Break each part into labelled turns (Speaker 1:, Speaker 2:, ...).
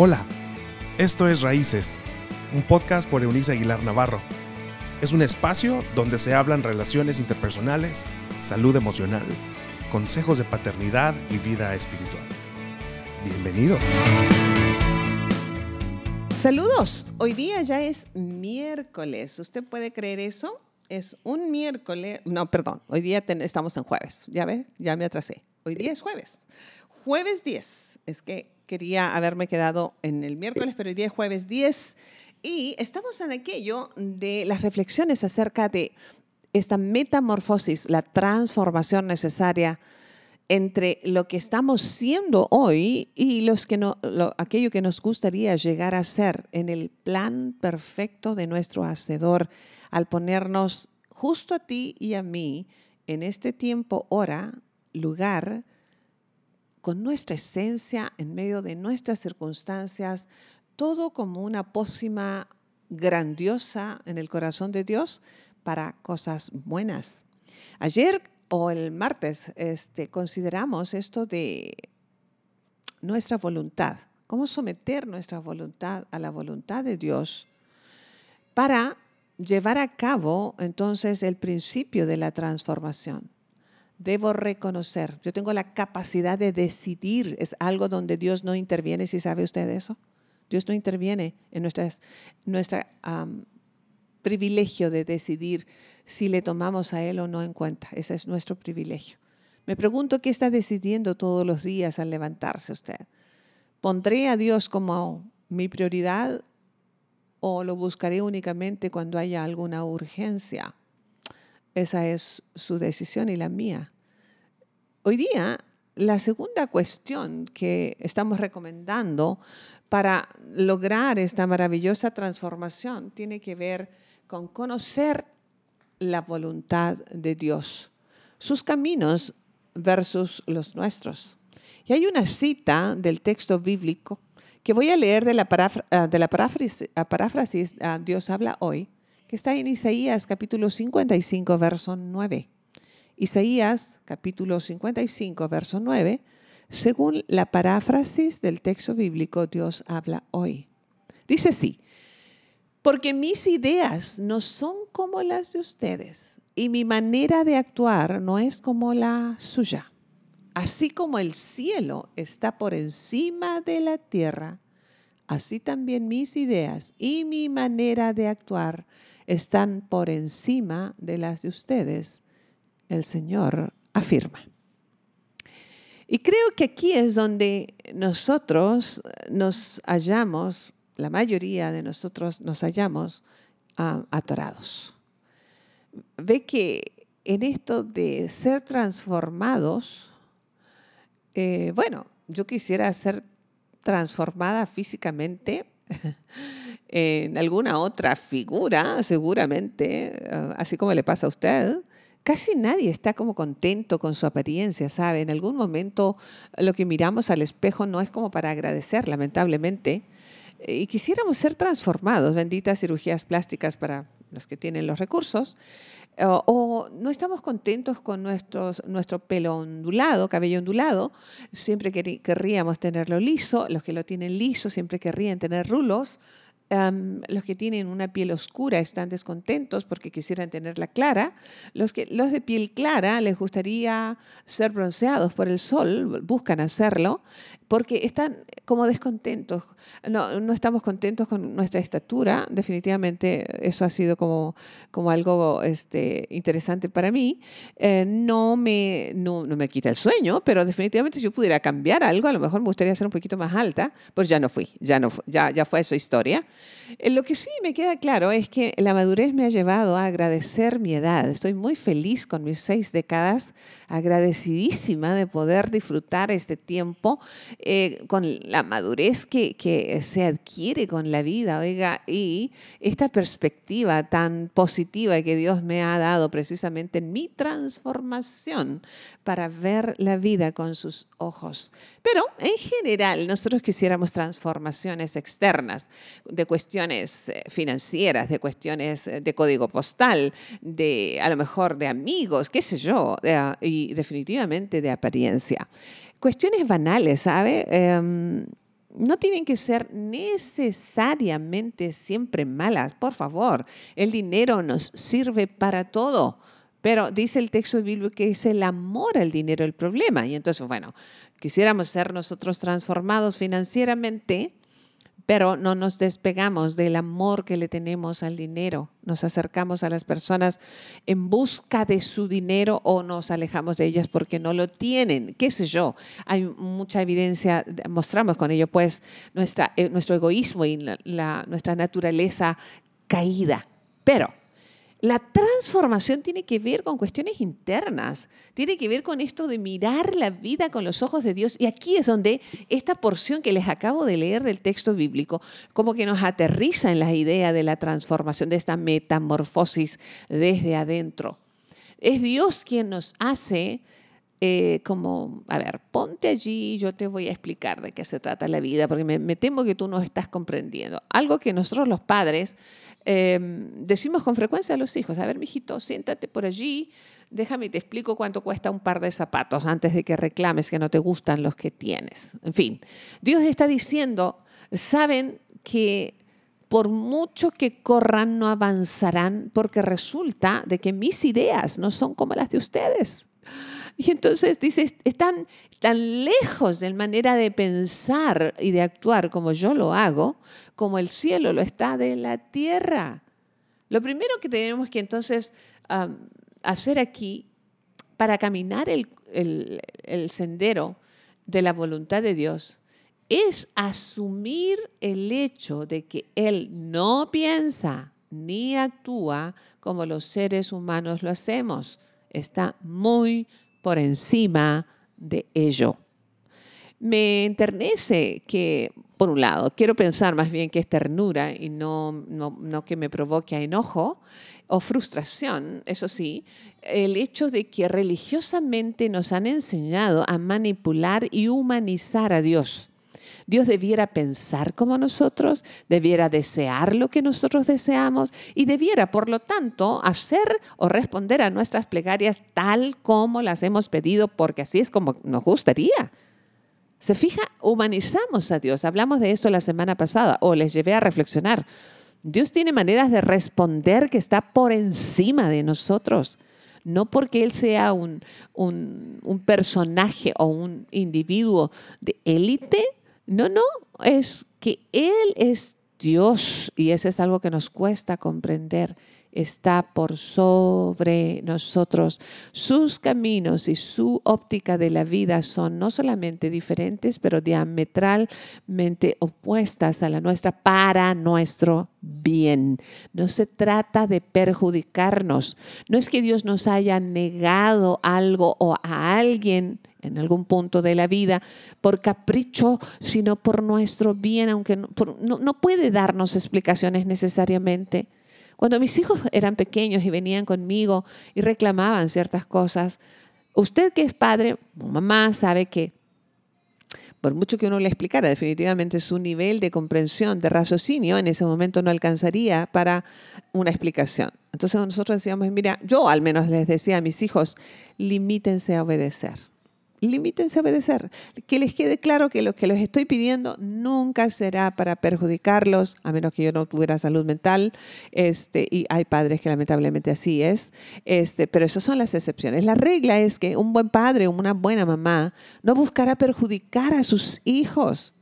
Speaker 1: Hola, esto es Raíces, un podcast por Eunice Aguilar Navarro. Es un espacio donde se hablan relaciones interpersonales, salud emocional, consejos de paternidad y vida espiritual. Bienvenido.
Speaker 2: Saludos, hoy día ya es miércoles. ¿Usted puede creer eso? Es un miércoles, no, perdón, hoy día estamos en jueves. Ya ve, ya me atrasé. Hoy día es jueves. Jueves 10. Es que quería haberme quedado en el miércoles, pero hoy día es jueves 10 y estamos en aquello de las reflexiones acerca de esta metamorfosis, la transformación necesaria entre lo que estamos siendo hoy y los que no, aquello que nos gustaría llegar a ser en el plan perfecto de nuestro Hacedor, al ponernos justo a ti y a mí en este tiempo, hora, lugar, con nuestra esencia, en medio de nuestras circunstancias, todo como una pócima grandiosa en el corazón de Dios para cosas buenas. Ayer o el martes este, consideramos esto de nuestra voluntad, cómo someter nuestra voluntad a la voluntad de Dios para llevar a cabo entonces el principio de la transformación debo reconocer, yo tengo la capacidad de decidir, es algo donde Dios no interviene, si sabe usted eso. Dios no interviene en nuestro privilegio de decidir si le tomamos a Él o no en cuenta. Ese es nuestro privilegio. Me pregunto qué está decidiendo todos los días al levantarse usted. ¿Pondré a Dios como mi prioridad o lo buscaré únicamente cuando haya alguna urgencia? Esa es su decisión y la mía. Hoy día, la segunda cuestión que estamos recomendando para lograr esta maravillosa transformación tiene que ver con conocer la voluntad de Dios, sus caminos versus los nuestros. Y hay una cita del texto bíblico que voy a leer de la, paráfrasis, ah, Dios habla hoy, que está en Isaías capítulo 55, verso 9. Isaías capítulo 55, verso 9, según la paráfrasis del texto bíblico, Dios habla hoy. Dice así, porque mis ideas no son como las de ustedes y mi manera de actuar no es como la suya. Así como el cielo está por encima de la tierra, así también mis ideas y mi manera de actuar están por encima de las de ustedes, el Señor afirma. Y creo que aquí es donde nosotros nos hallamos, la mayoría de nosotros nos hallamos ah, atorados. Ve que en esto de ser transformados, eh, bueno, yo quisiera ser transformada físicamente en alguna otra figura, seguramente, eh, así como le pasa a usted, casi nadie está como contento con su apariencia, ¿sabe? En algún momento lo que miramos al espejo no es como para agradecer, lamentablemente, y quisiéramos ser transformados, benditas cirugías plásticas para los que tienen los recursos, o, no estamos contentos con nuestros, nuestro pelo ondulado, cabello ondulado, siempre querríamos tenerlo liso, los que lo tienen liso siempre querrían tener rulos, los que tienen una piel oscura están descontentos porque quisieran tenerla clara. Los, que, los de piel clara les gustaría ser bronceados por el sol, buscan hacerlo porque están como descontentos. No, no estamos contentos con nuestra estatura. Definitivamente eso ha sido como, como algo este, interesante para mí. Eh, no, me, no, no, me quita el sueño, pero definitivamente si yo pudiera cambiar algo, a lo mejor me gustaría ser un poquito más alta, pues ya no fui, ya, no, ya, ya fue esa historia. Eh, lo que sí me queda claro es que la madurez me ha llevado a agradecer mi edad. Estoy muy feliz con mis seis décadas, agradecidísima de poder disfrutar este tiempo eh, con la madurez que, que, se adquiere con la vida, oiga, y esta perspectiva tan positiva que Dios me ha dado precisamente en mi transformación para ver la vida con sus ojos. Pero en general nosotros quisiéramos transformaciones externas de cuestiones eh, financieras, de cuestiones eh, de código postal, de a lo mejor de amigos, qué sé yo, y definitivamente de apariencia. Cuestiones banales, ¿sabe? Em, no tienen que ser necesariamente siempre malas, por favor. El dinero nos sirve para todo. Pero dice el texto bíblico que es el amor al dinero el problema. Y entonces, bueno, quisiéramos ser nosotros transformados financieramente, pero no nos despegamos del amor que le tenemos al dinero. Nos acercamos a las personas en busca de su dinero o nos alejamos de ellas porque no lo tienen. ¿Qué sé yo? Hay mucha evidencia, mostramos con ello pues nuestra, eh, nuestro egoísmo y nuestra naturaleza caída. Pero la transformación tiene que ver con cuestiones internas, tiene que ver con esto de mirar la vida con los ojos de Dios. Y aquí es donde esta porción que les acabo de leer del texto bíblico, como que nos aterriza en la idea de la transformación, de esta metamorfosis desde adentro. Es Dios quien nos hace eh, como, a ver, ponte allí, yo te voy a explicar de qué se trata la vida, porque me, me temo que tú no estás comprendiendo. Algo que nosotros los padres Em, decimos con frecuencia a los hijos, a ver, mijito, siéntate por allí, déjame y te explico cuánto cuesta un par de zapatos antes de que reclames que no te gustan los que tienes. En fin, Dios está diciendo, saben que por mucho que corran no avanzarán porque resulta de que mis ideas no son como las de ustedes. Y entonces dice, están tan lejos de manera de pensar y de actuar como yo lo hago, como el cielo lo está de la tierra. Lo primero que tenemos que entonces hacer aquí para caminar el, el sendero de la voluntad de Dios es asumir el hecho de que Él no piensa ni actúa como los seres humanos lo hacemos. Está muy por encima de ello. Me enternece que, por un lado, quiero pensar más bien que es ternura y no, no, que me provoque enojo o frustración, eso sí, el hecho de que religiosamente nos han enseñado a manipular y humanizar a Dios. Dios debiera pensar como nosotros, debiera desear lo que nosotros deseamos y debiera, por lo tanto, hacer o responder a nuestras plegarias tal como las hemos pedido, porque así es como nos gustaría. Se fija, humanizamos a Dios. Hablamos de esto la semana pasada o les llevé a reflexionar. Dios tiene maneras de responder que está por encima de nosotros. No porque Él sea un, un, un personaje o un individuo de élite, no, no, es que Él es Dios y eso es algo que nos cuesta comprender. Está por sobre nosotros. Sus caminos y su óptica de la vida son no solamente diferentes, pero diametralmente opuestas a la nuestra para nuestro bien. No se trata de perjudicarnos. No es que Dios nos haya negado algo o a alguien en algún punto de la vida por capricho, sino por nuestro bien, aunque no, puede darnos explicaciones necesariamente. Cuando mis hijos eran pequeños y venían conmigo y reclamaban ciertas cosas, usted que es padre o mamá sabe que por mucho que uno le explicara, definitivamente su nivel de comprensión, de raciocinio, en ese momento no alcanzaría para una explicación. Entonces nosotros decíamos, mira, yo al menos les decía a mis hijos, limítense a obedecer limítense a obedecer. Que les quede claro que lo que les estoy pidiendo nunca será para perjudicarlos, a menos que yo no tuviera salud mental. Este, y hay padres que lamentablemente así es. Este, pero esas son las excepciones. La regla es que un buen padre una buena mamá no buscará perjudicar a sus hijos.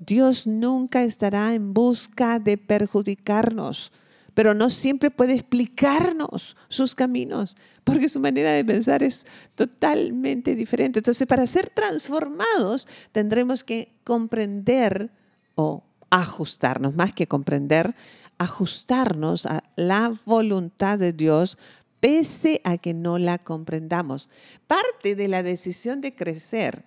Speaker 2: Dios nunca estará en busca de perjudicarnos pero no siempre puede explicarnos sus caminos, porque su manera de pensar es totalmente diferente. Entonces, para ser transformados, tendremos que comprender o ajustarnos, más que comprender, ajustarnos a la voluntad de Dios pese a que no la comprendamos. Parte de la decisión de crecer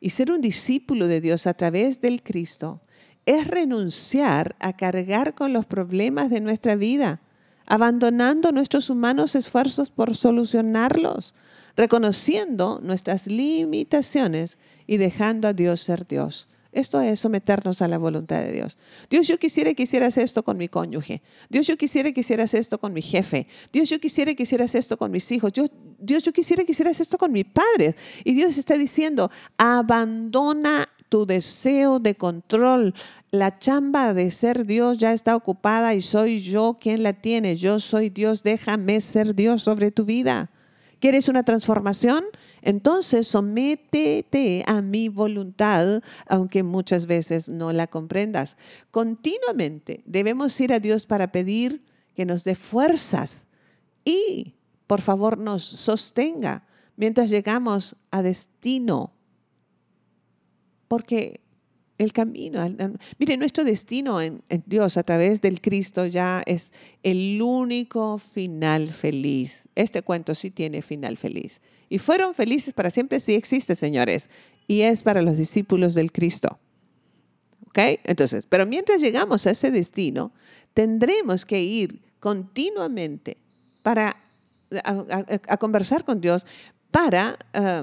Speaker 2: y ser un discípulo de Dios a través del Cristo es renunciar a cargar con los problemas de nuestra vida, abandonando nuestros humanos esfuerzos por solucionarlos, reconociendo nuestras limitaciones y dejando a Dios ser Dios. Esto es someternos a la voluntad de Dios. Dios, yo quisiera que hicieras esto con mi cónyuge. Dios, yo quisiera que hicieras esto con mi jefe. Dios, yo quisiera que hicieras esto con mis hijos. Dios, Dios, yo quisiera que hicieras esto con mi padre. Y Dios está diciendo, abandona tu deseo de control. La chamba de ser Dios ya está ocupada y soy yo quien la tiene. Yo soy Dios, déjame ser Dios sobre tu vida. ¿Quieres una transformación? Entonces sométete a mi voluntad, aunque muchas veces no la comprendas. Continuamente debemos ir a Dios para pedir que nos dé fuerzas y, por favor, nos sostenga mientras llegamos a destino. Porque el camino, mire, nuestro destino en, Dios a través del Cristo ya es el único final feliz. Este cuento sí tiene final feliz. Y fueron felices para siempre, sí existe, señores. Y es para los discípulos del Cristo. ¿Ok? Entonces, pero mientras llegamos a ese destino, tendremos que ir continuamente para a, conversar con Dios para eh,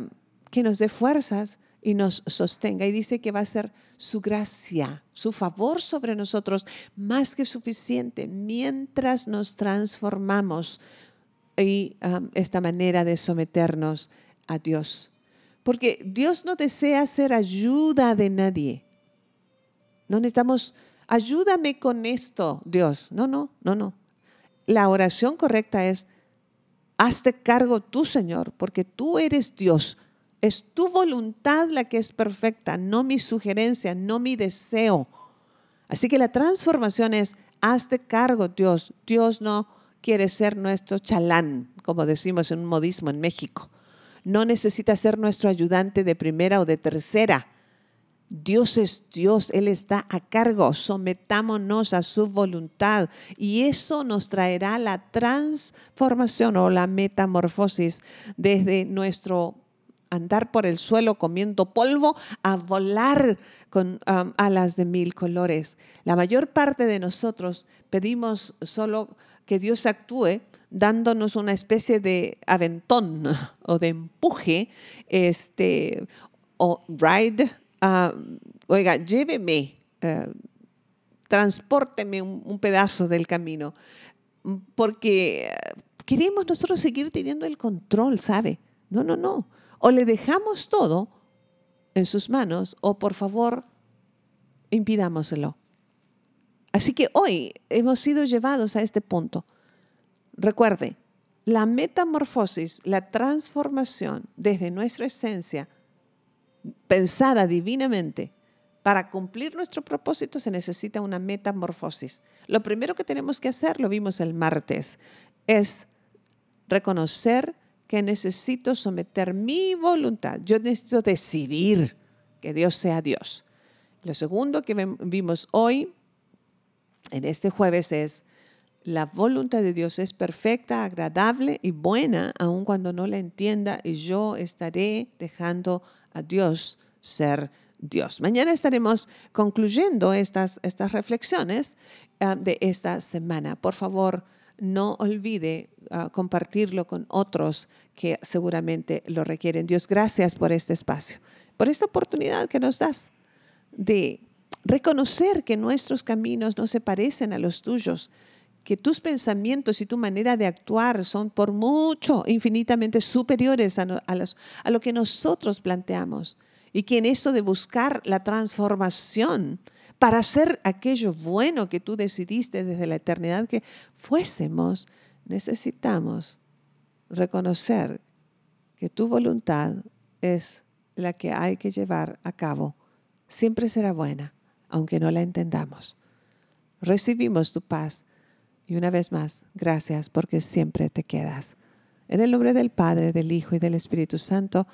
Speaker 2: que nos dé fuerzas y nos sostenga. Y dice que va a ser su gracia, su favor sobre nosotros más que suficiente mientras nos transformamos y um, esta manera de someternos a Dios. Porque Dios no desea ser ayuda de nadie. No necesitamos, ayúdame con esto, Dios. No, no, no, no. La oración correcta es, hazte cargo tú, Señor, porque tú eres Dios es tu voluntad la que es perfecta, no mi sugerencia, no mi deseo. Así que la transformación es, hazte cargo, Dios. Dios no quiere ser nuestro chalán, como decimos en un modismo en México. No necesita ser nuestro ayudante de primera o de tercera. Dios es Dios, Él está a cargo, sometámonos a su voluntad y eso nos traerá la transformación o la metamorfosis desde nuestro andar por el suelo comiendo polvo a volar con um, alas de mil colores. La mayor parte de nosotros pedimos solo que Dios actúe dándonos una especie de aventón o de empuje, este, o ride, um, oiga, lléveme, uh, transporteme un, un, pedazo del camino, porque queremos nosotros seguir teniendo el control, ¿sabe? No, no, no. O le dejamos todo en sus manos o por favor impidámoselo. Así que hoy hemos sido llevados a este punto. Recuerde, la metamorfosis, la transformación desde nuestra esencia, pensada divinamente, para cumplir nuestro propósito se necesita una metamorfosis. Lo primero que tenemos que hacer, lo vimos el martes, es reconocer que necesito someter mi voluntad. Yo necesito decidir que Dios sea Dios. Lo segundo que vimos hoy, en este jueves, es la voluntad de Dios es perfecta, agradable y buena, aun cuando no la entienda, y yo estaré dejando a Dios ser Dios. Mañana estaremos concluyendo estas, estas reflexiones ah, de esta semana. Por favor, no olvide ah, compartirlo con otros que seguramente lo requieren. Dios, gracias por este espacio, por esta oportunidad que nos das de reconocer que nuestros caminos no se parecen a los tuyos, que tus pensamientos y tu manera de actuar son por mucho infinitamente superiores a, a lo que nosotros planteamos. Y que en eso de buscar la transformación, para hacer aquello bueno que tú decidiste desde la eternidad que fuésemos, necesitamos reconocer que tu voluntad es la que hay que llevar a cabo. Siempre será buena, aunque no la entendamos. Recibimos tu paz y una vez más, gracias porque siempre te quedas. En el nombre del Padre, del Hijo y del Espíritu Santo,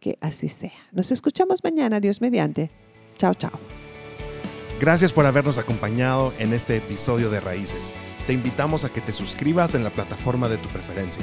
Speaker 2: que así sea. Nos escuchamos mañana, Dios mediante. Chao, chao.
Speaker 1: Gracias por habernos acompañado en este episodio de Raíces. Te invitamos a que te suscribas en la plataforma de tu preferencia